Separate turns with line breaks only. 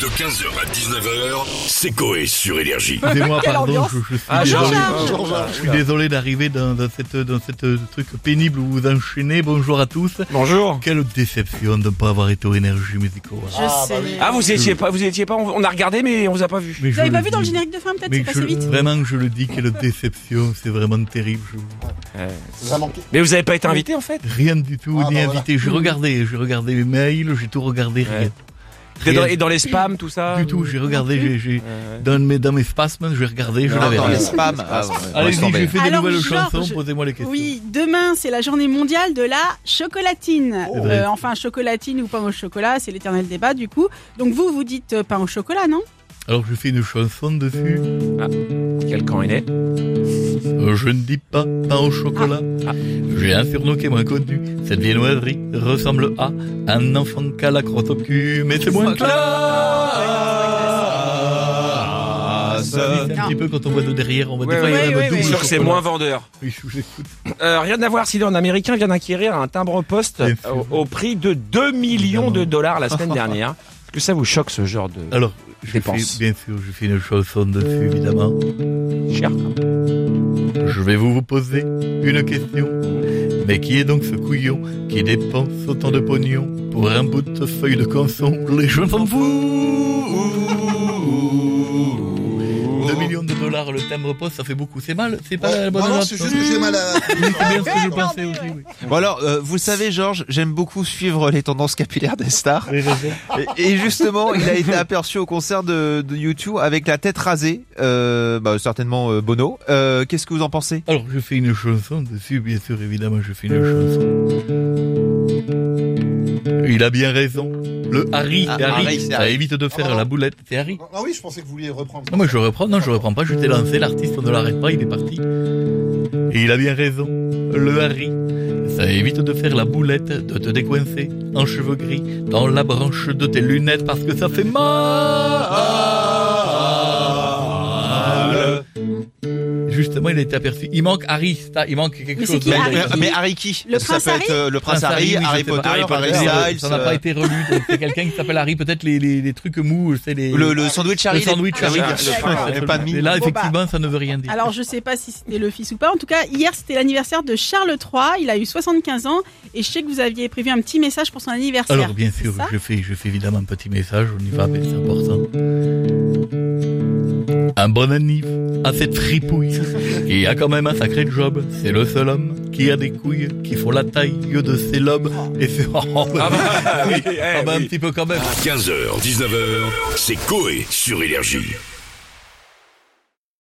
De 15h à 19h, c'est Coé sur Énergie.
Excusez-moi,
Quelle
pardon,
ambiance.
je, je suis
Ah,
désolé. Je suis désolé d'arriver dans, dans cette, dans cette euh, truc pénible où vous enchaînez. Bonjour à tous.
Bonjour.
Quelle déception de ne pas avoir été aux énergies musicaux.
Je sais.
Ah, vous étiez pas, vous étiez pas, on on a regardé, mais on vous a pas vu.
Mais
Vous
je
avez pas vu dans le
dis.
générique de fin peut-être
Mais
C'est passé
je-
vite
vraiment, je le dis, quelle déception. C'est vraiment terrible. Je-
Mais vous avez pas été invité en fait
Rien du tout,
Ah,
ni
bah,
invité. J'ai regardé, j'ai regardé les mails, j'ai tout regardé.
Ouais.
Rien.
Et dans,
Rien
et dans les spams, tout ça
du tout. J'ai regardé, j'ai, j'ai,
Euh,
dans mes, dans mes spasmes, j'ai regardé, je l'avais
dans les spams. Ah, ouais,
Allez-y, j'ai fait des
Alors,
nouvelles
Georges,
chansons, posez-moi les questions.
Oui, demain c'est la journée mondiale de la chocolatine. Euh, enfin, chocolatine ou pain au chocolat, c'est l'éternel débat du coup. Donc vous, vous dites euh, pain au chocolat, non?
Alors je fais une chanson dessus.
quel camp il est?
Je ne dis pas pain au chocolat.
Ah.
J'ai un surnom qui est moins connu. Cette viennoiserie ressemble à un enfant qu'à la crotte au cul, mais c'est moins classe. Vite un petit peu quand on voit de derrière, on voit
Ouais,
des fois, a.
Sûr que c'est moins vendeur. Euh, rien à voir si un américain vient d'acquérir un timbre-poste au, au prix de 2 millions de dollars la semaine dernière. Est-ce que ça vous choque ce genre de
Alors, je
Dépense.
fais, bien sûr, je fais une chanson dessus, évidemment.
cher
Je vais vous poser une question. Mais qui est donc ce couillon qui dépense autant de pognon pour un bout de feuille de canson? Les jeunes s'en foutent le timbre poste, ça fait beaucoup. C'est mal, c'est pas la bonne
Non, non,
note,
c'est juste que j'ai mal à...
Oui, c'est bien ce que je pensais aussi, oui.
Bon alors, euh, vous savez, Georges, j'aime beaucoup suivre les tendances capillaires des stars. Et, et justement, il a été aperçu au concert de, de YouTube avec la tête rasée, euh, bah, certainement euh, Bono. Euh, Qu'est-ce que vous en pensez?
Alors, je fais une chanson dessus, bien sûr, évidemment, je fais une chanson. Il a bien raison. Le Harry,
Ah,
Harry.
Harry, c'est
ça
Harry.
évite de faire la boulette. C'est Harry.
Ah oui, je pensais que vous vouliez reprendre.
Non, moi je reprends, non, je reprends pas, je t'ai lancé, l'artiste, on ne l'arrête pas, il est parti. Et il a bien raison, le Harry. Ça évite de faire la boulette, de te décoincer en cheveux gris dans la branche de tes lunettes parce que ça fait mal. Il a été aperçu. Il manque Harry, ça, il manque quelque
Mais
chose.
qui,
mais,
Harry
mais-
qui
mais Harry qui
Le
Ça
prince
peut être euh, le prince Harry,
oui,
Harry. Potter, Harry,
Potter,
Styles.
Ça n'a pas
euh,
été relu, c'est quelqu'un qui s'appelle Harry, peut-être les, les, les trucs mous, c'est les...
le, le sandwich Harry.
le sandwich Harry. Et là,
bah.
effectivement, ça ne veut rien dire.
Alors je sais pas si c'était le fils ou pas. En tout cas, hier c'était l'anniversaire de Charles III. Il a eu 75 ans et je sais que vous aviez prévu un petit message pour son anniversaire.
Alors bien sûr, je fais, je fais évidemment un petit message, on y va, mais c'est important. Un bon anniv à cette fripouille qui a quand même un sacré job. C'est le seul homme qui a des couilles qui font la taille de ses lobes. Et c'est oh, bah,
Ah bah, oui,
ah bah, un petit peu quand même.
15h, 19h, c'est Coé sur Énergie.